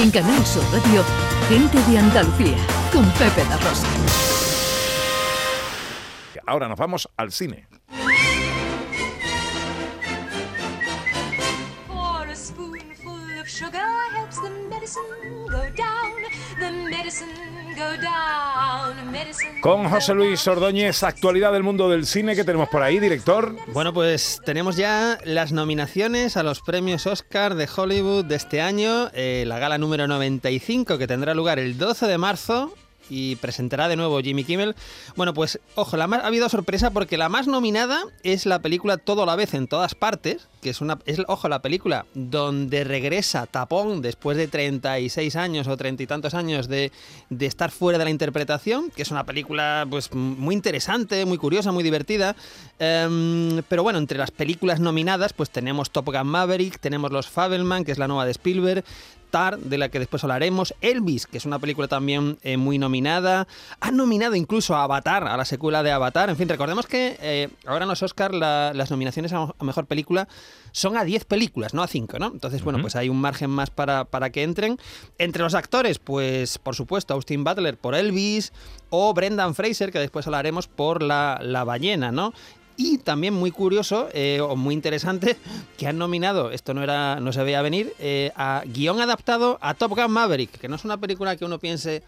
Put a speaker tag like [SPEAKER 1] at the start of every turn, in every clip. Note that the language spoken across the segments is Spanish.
[SPEAKER 1] En Canal Sur Radio, Gente de Andalucía, con Pepe da Rosa.
[SPEAKER 2] Ahora nos vamos al cine.
[SPEAKER 3] For a
[SPEAKER 2] Con José Luis Ordóñez, actualidad del mundo del cine que tenemos por ahí, director.
[SPEAKER 4] Bueno, pues tenemos ya las nominaciones a los premios Oscar de Hollywood de este año, eh, la gala número 95 que tendrá lugar el 12 de marzo y presentará de nuevo Jimmy Kimmel. Bueno, pues ojo, la más, ha habido sorpresa porque la más nominada es la película Todo a la vez en todas partes, que es una es ojo, la película donde regresa Tapón después de 36 años o 30 y tantos años de, de estar fuera de la interpretación, que es una película pues muy interesante, muy curiosa, muy divertida. Em, pero bueno, entre las películas nominadas pues tenemos Top Gun Maverick, tenemos Los Fabelman, que es la nueva de Spielberg, De la que después hablaremos, Elvis, que es una película también eh, muy nominada, han nominado incluso a Avatar, a la secuela de Avatar, en fin, recordemos que eh, ahora en los Oscar la- las nominaciones a, a Mejor Película son a 10 películas, no a 5, ¿no? Entonces, bueno, pues hay un margen más para, para que entren. Entre los actores, pues por supuesto, Austin Butler por Elvis o Brendan Fraser, que después hablaremos por La, la ballena, ¿no? Y también muy curioso eh, o muy interesante que han nominado, esto no era, no se veía venir, eh, a guion adaptado a Top Gun Maverick, que no es una película que uno piense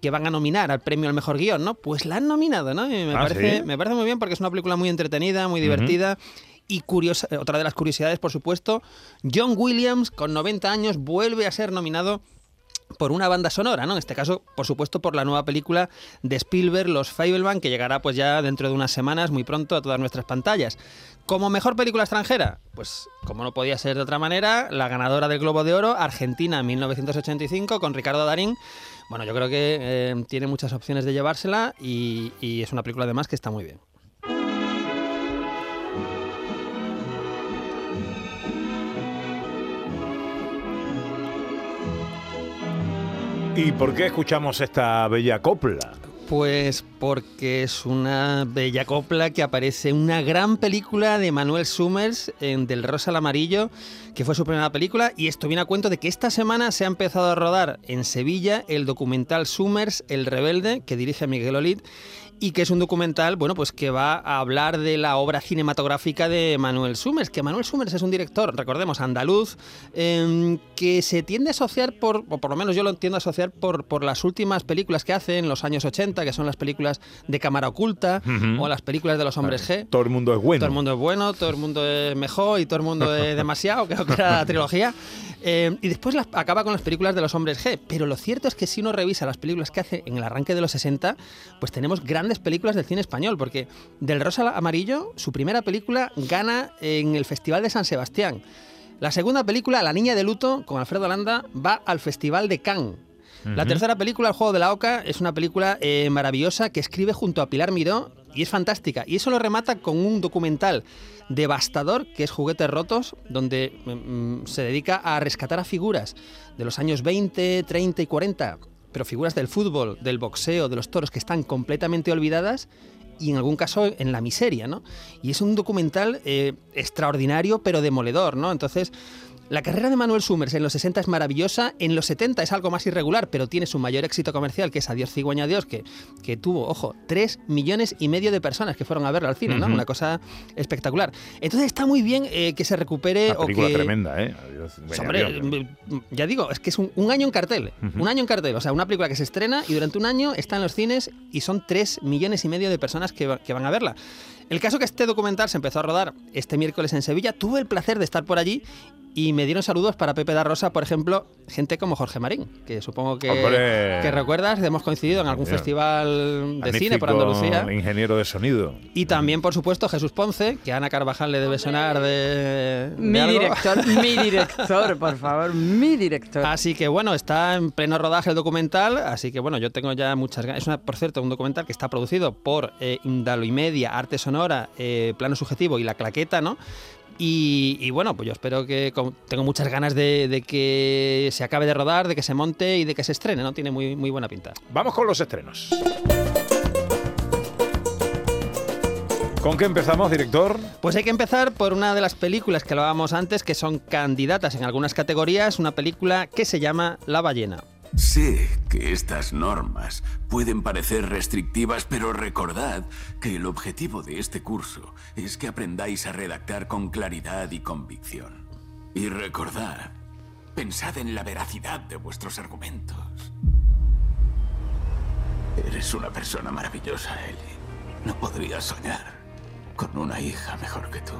[SPEAKER 4] que van a nominar al premio al mejor guion, ¿no? Pues la han nominado, ¿no? Y me,
[SPEAKER 2] Ah,
[SPEAKER 4] parece,
[SPEAKER 2] ¿sí?
[SPEAKER 4] me parece muy bien porque es una película muy entretenida, muy divertida. Y curiosa, eh, otra de las curiosidades, por supuesto, John Williams, con 90 años, vuelve a ser nominado por una banda sonora, ¿no? En este caso, por supuesto, por la nueva película de Spielberg, Los Fableman, que llegará pues ya dentro de unas semanas, muy pronto, a todas nuestras pantallas. Como mejor película extranjera, pues como no podía ser de otra manera, la ganadora del Globo de Oro, Argentina 1985, con Ricardo Darín. Bueno, yo creo que eh, tiene muchas opciones de llevársela y, y es una película además que está muy bien.
[SPEAKER 2] ¿Y por qué escuchamos esta bella copla?
[SPEAKER 4] Pues porque es una bella copla que aparece en una gran película de Manuel Summers en Del Rosa al Amarillo, que fue su primera película, y esto viene a cuento de que esta semana se ha empezado a rodar en Sevilla el documental Summers, El Rebelde, que dirige Miguel Olid, y que es un documental, bueno, pues que va a hablar de la obra cinematográfica de Manuel Summers, que Manuel Summers es un director, recordemos, andaluz, eh, que se tiende a asociar por, o por lo menos yo lo entiendo a asociar por, por las últimas películas que hace en los años 80, que son las películas de cámara oculta o las películas de los hombres G.
[SPEAKER 2] Todo el mundo es bueno.
[SPEAKER 4] Todo el mundo es bueno, todo el mundo es mejor y todo el mundo es demasiado, creo que era la trilogía. Eh, y después las- acaba con las películas de los hombres G. Pero lo cierto es que si uno revisa las películas que hace en el arranque de los 60, pues tenemos grandes películas del cine español, porque Del Rosa Amarillo, su primera película gana en el Festival de San Sebastián. La segunda película, La Niña de Luto, con Alfredo Landa, va al Festival de Cannes. La tercera película, El juego de la oca, es una película eh, maravillosa que escribe junto a Pilar Miró y es fantástica. Y eso lo remata con un documental devastador que es Juguetes Rotos, donde mm, se dedica a rescatar a figuras de los años 20, 30 y 40, pero figuras del fútbol, del boxeo, de los toros que están completamente olvidadas y en algún caso en la miseria, ¿no? Y es un documental eh, extraordinario pero demoledor, ¿no? Entonces, la carrera de Manuel Summers en los 60 es maravillosa, en los 70 es algo más irregular, pero tiene su mayor éxito comercial, que es Adiós Cigüeña Dios, que, que tuvo, ojo, 3 millones y medio de personas que fueron a verlo al cine, ¿no?
[SPEAKER 2] Ujú.
[SPEAKER 4] Una cosa espectacular. Entonces está muy bien eh, que se recupere
[SPEAKER 2] Una
[SPEAKER 4] o
[SPEAKER 2] película
[SPEAKER 4] que...
[SPEAKER 2] tremenda, ¿eh? Adiós,
[SPEAKER 4] Hombre,
[SPEAKER 2] adiós.
[SPEAKER 4] ya digo, es que es un, un año en cartel. Un año en cartel. O sea, una película que se estrena y durante un año está en los cines y son 3 millones y medio de personas que, va- que van a verla. El caso que este documental se empezó a rodar este miércoles en Sevilla, tuve el placer de estar por allí y me dieron saludos para Pepe da Rosa, por ejemplo, gente como Jorge Marín, que supongo que, recuerdas, hemos coincidido en algún
[SPEAKER 2] Señor.
[SPEAKER 4] festival de cine por Andalucía.
[SPEAKER 2] ingeniero de sonido.
[SPEAKER 4] Y también, por supuesto, Jesús Ponce, que a Ana Carvajal le debe sonar de... de
[SPEAKER 5] Mi
[SPEAKER 4] algo.
[SPEAKER 5] director, mi director, por favor, mi director.
[SPEAKER 4] Así que bueno, está en pleno rodaje el documental, así que bueno, yo tengo ya muchas ganas. Es una, por cierto, un documental que está producido por eh, Indalo y Media, Arte Sonora, eh, Plano Subjetivo y La Claqueta, ¿no? Y, y bueno, pues yo espero que tengo muchas ganas de, de que se acabe de rodar, de que se monte y de que se estrene, ¿no? Tiene muy, muy buena pinta.
[SPEAKER 2] Vamos con los estrenos. ¿Con qué empezamos, director?
[SPEAKER 4] Pues hay que empezar por una de las películas que hablábamos antes, que son candidatas en algunas categorías, una película que se llama La ballena.
[SPEAKER 6] Sé que estas normas pueden parecer restrictivas, pero recordad que el objetivo de este curso es que aprendáis a redactar con claridad y convicción. Y recordad, pensad en la veracidad de vuestros argumentos. Eres una persona maravillosa, Ellie. No podría soñar con una hija mejor que tú.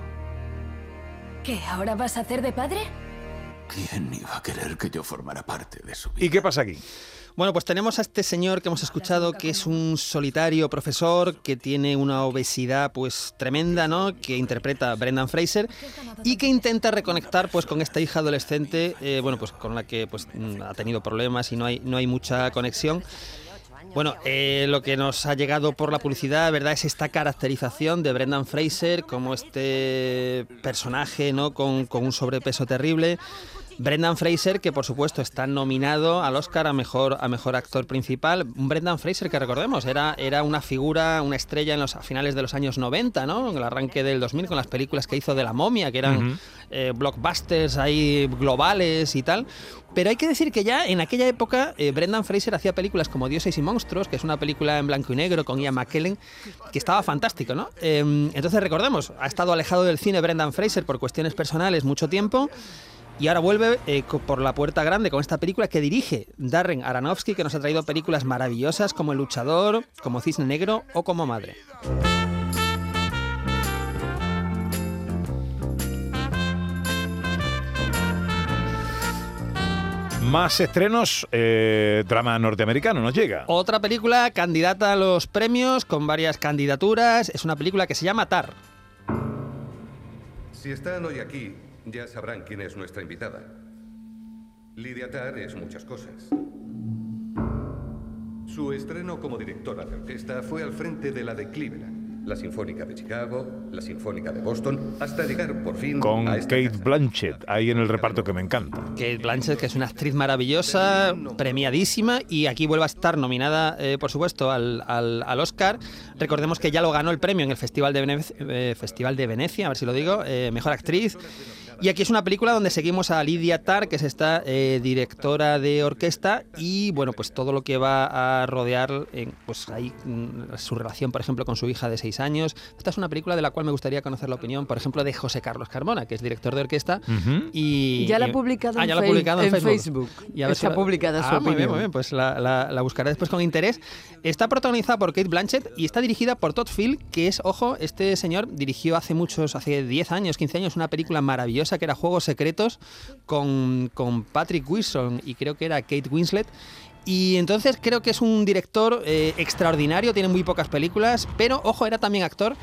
[SPEAKER 7] ¿Qué? ¿Ahora vas a hacer de padre?
[SPEAKER 6] ¿Quién iba a querer que yo formara parte de su vida?
[SPEAKER 2] ¿Y qué pasa aquí?
[SPEAKER 4] Bueno, pues tenemos a este señor que hemos escuchado que es un solitario profesor que tiene una obesidad pues tremenda, ¿no? Que interpreta a Brendan Fraser y que intenta reconectar pues con esta hija adolescente, eh, bueno, pues con la que pues mm, ha tenido problemas y no hay no hay mucha conexión. Bueno, eh, lo que nos ha llegado por la publicidad, ¿verdad? Es esta caracterización de Brendan Fraser como este personaje, ¿no? Con, con un sobrepeso terrible. Brendan Fraser, que por supuesto está nominado al Oscar a mejor, a mejor actor principal. Brendan Fraser que recordemos, era, era una figura, una estrella en los a finales de los años 90, ¿no? En el arranque del 2000, con las películas que hizo de La Momia, que eran eh, blockbusters ahí globales y tal. Pero hay que decir que ya en aquella época eh, Brendan Fraser hacía películas como Dioses y Monstruos, que es una película en blanco y negro con Ian McKellen, que estaba fantástico, ¿no? Eh, entonces recordemos, ha estado alejado del cine Brendan Fraser por cuestiones personales mucho tiempo. Y ahora vuelve eh, por la puerta grande con esta película que dirige Darren Aronofsky, que nos ha traído películas maravillosas como El Luchador, como Cisne Negro o como Madre.
[SPEAKER 2] Más estrenos, eh, drama norteamericano, nos llega.
[SPEAKER 4] Otra película candidata a los premios con varias candidaturas. Es una película que se llama Tar.
[SPEAKER 8] Si están hoy aquí, ya sabrán quién es nuestra invitada. Lidia Tarr es muchas cosas. Su estreno como directora de orquesta fue al frente de la de Cleveland, la Sinfónica de Chicago, la Sinfónica de Boston, hasta llegar por fin
[SPEAKER 2] Con
[SPEAKER 8] a esta
[SPEAKER 2] Kate
[SPEAKER 8] casa.
[SPEAKER 2] Blanchett, ahí en el reparto que me encanta.
[SPEAKER 4] Kate Blanchett, que es una actriz maravillosa, premiadísima, y aquí vuelve a estar nominada, eh, por supuesto, al, al- al Oscar. Recordemos que ya lo ganó el premio en el Festival de, Venec- eh, Festival de Venecia, a ver si lo digo, eh, Mejor Actriz. Y aquí es una película donde seguimos a Lidia Tarr, que es esta eh, directora de orquesta, y bueno, pues todo lo que va a rodear, en, pues ahí mm, su relación, por ejemplo, con su hija de seis años. Esta es una película de la cual me gustaría conocer la opinión, por ejemplo, de José Carlos Carmona, que es director de orquesta. Y,
[SPEAKER 5] Ya la ha publicado
[SPEAKER 4] Ah,
[SPEAKER 5] en
[SPEAKER 4] ya la ha publicado en
[SPEAKER 5] en
[SPEAKER 4] Facebook.
[SPEAKER 5] Facebook.
[SPEAKER 4] Y a ver
[SPEAKER 5] Está
[SPEAKER 4] la-
[SPEAKER 5] publicada su
[SPEAKER 4] ah, muy bien, muy bien, pues la, la- la buscaré después con interés. Está protagonizada por Kate Blanchett y está dirigida por Todd Field, que es, ojo, este señor dirigió hace muchos, hace 10 años, 15 años, una película maravillosa que era Juegos Secretos con, con Patrick Wilson y creo que era Kate Winslet. Y entonces creo que es un director eh, extraordinario, tiene muy pocas películas, pero ojo, era también actor.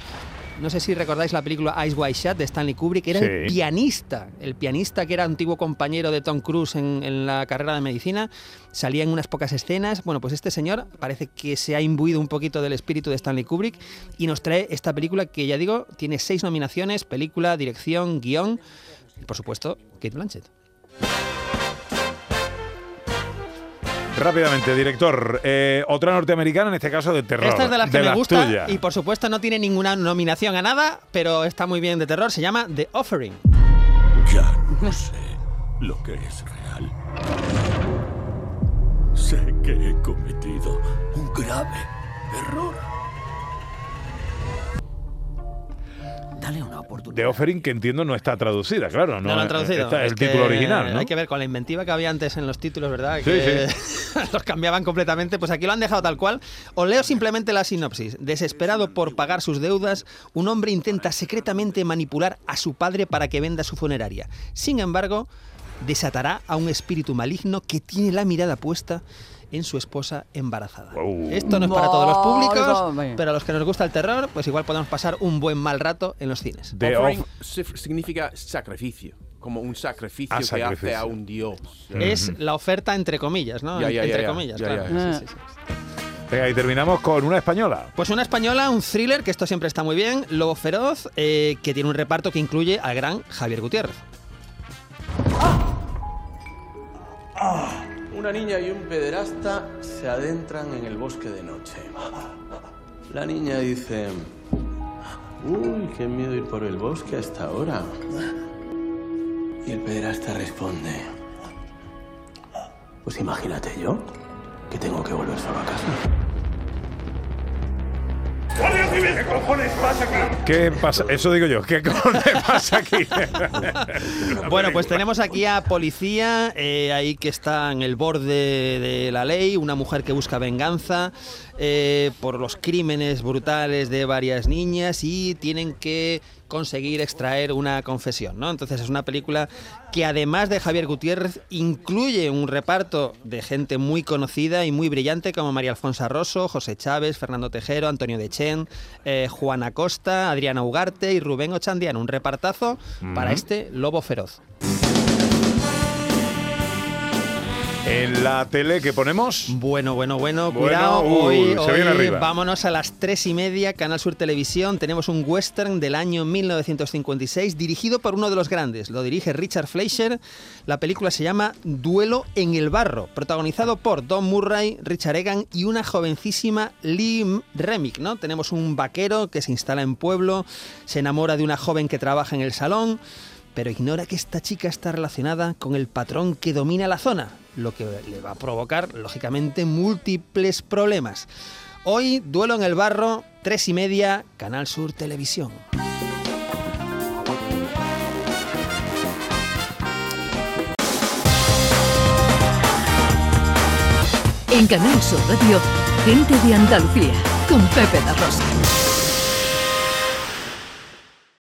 [SPEAKER 4] No sé si recordáis la película Eyes Wide Shut de Stanley Kubrick, era el pianista, el pianista que era antiguo compañero de Tom Cruise en, en la carrera de medicina, salía en unas pocas escenas. Bueno, pues este señor parece que se ha imbuido un poquito del espíritu de Stanley Kubrick y nos trae esta película que ya digo, tiene seis nominaciones, película, dirección, guion y por supuesto Kate Blanchett.
[SPEAKER 2] Rápidamente, director, eh, otra norteamericana, en este caso de terror.
[SPEAKER 4] Esta es de las que me gusta y por supuesto no tiene ninguna nominación a nada, pero está muy bien de terror, se llama The Offering.
[SPEAKER 6] Ya no sé lo que es real. Sé que he cometido un grave error. Dale una oportunidad.
[SPEAKER 2] The Offering, que entiendo no está traducida, claro. No,
[SPEAKER 4] No, lo han traducido.
[SPEAKER 2] Está
[SPEAKER 4] Es
[SPEAKER 2] el
[SPEAKER 4] que
[SPEAKER 2] título original, ¿no?
[SPEAKER 4] Hay que ver con la inventiva que había antes en los títulos, ¿verdad?
[SPEAKER 2] Sí,
[SPEAKER 4] que los cambiaban completamente. Pues aquí lo han dejado tal cual. Os leo simplemente la sinopsis. Desesperado por pagar sus deudas, un hombre intenta secretamente manipular a su padre para que venda su funeraria. Sin embargo, desatará a un espíritu maligno que tiene la mirada puesta en su esposa embarazada.
[SPEAKER 2] Wow.
[SPEAKER 4] Esto no es para todos los públicos, pero a los que nos gusta el terror, pues igual podemos pasar un buen mal rato en los cines.
[SPEAKER 2] The
[SPEAKER 9] Offering significa sacrificio, como un sacrificio
[SPEAKER 2] Ah,
[SPEAKER 9] que
[SPEAKER 2] sacrificio.
[SPEAKER 9] hace a un dios.
[SPEAKER 4] Es la oferta entre comillas, ¿no?
[SPEAKER 9] Ya, ya,
[SPEAKER 4] entre
[SPEAKER 9] ya.
[SPEAKER 4] comillas,
[SPEAKER 9] Ya,
[SPEAKER 4] claro.
[SPEAKER 9] ya.
[SPEAKER 5] Ah.
[SPEAKER 4] Sí, sí, sí.
[SPEAKER 2] Venga, y terminamos con una española.
[SPEAKER 4] Pues una española, un thriller, que esto siempre está muy bien, Lobo Feroz, eh, que tiene un reparto que incluye al gran Javier Gutiérrez.
[SPEAKER 10] Una niña y un pederasta se adentran en el bosque de noche. La niña dice, Uy, qué miedo ir por el bosque hasta ahora. Y el pederasta responde. Pues imagínate yo que tengo que volver solo a casa.
[SPEAKER 2] ¿Qué cojones pasa aquí? ¿Qué pasa? Eso digo yo. ¿Qué cojones pasa aquí?
[SPEAKER 4] Bueno, pues tenemos aquí a policía, eh, ahí que está en el borde de la ley, una mujer que busca venganza eh, por los crímenes brutales de varias niñas y tienen que conseguir extraer una confesión, ¿no? Entonces es una película que además de Javier Gutiérrez incluye un reparto de gente muy conocida y muy brillante como María Alfonso Rosso, José Chávez, Fernando Tejero, Antonio Dechen, eh, Juana Costa, Adriana Ugarte y Rubén Ochandiano. Un repartazo para este Lobo Feroz.
[SPEAKER 2] En la tele que ponemos.
[SPEAKER 4] Bueno, bueno, bueno,
[SPEAKER 2] Bueno,
[SPEAKER 4] cuidado.
[SPEAKER 2] uy,
[SPEAKER 4] hoy
[SPEAKER 2] arriba.
[SPEAKER 4] vámonos a las tres y media, Canal Sur Televisión. Tenemos un western del año 1956 dirigido por uno de los grandes. Lo dirige Richard Fleischer. La película se llama Duelo en el barro, protagonizado por Don Murray, Richard Egan y una jovencísima Lee Remick. ¿no? Tenemos un vaquero que se instala en pueblo, se enamora de una joven que trabaja en el salón pero ignora que esta chica está relacionada con el patrón que domina la zona, lo que le va a provocar, lógicamente, múltiples problemas. Hoy, duelo en el barro, tres y media, Canal Sur Televisión.
[SPEAKER 1] En Canal Sur Radio, gente de Andalucía, con Pepe La Rosa.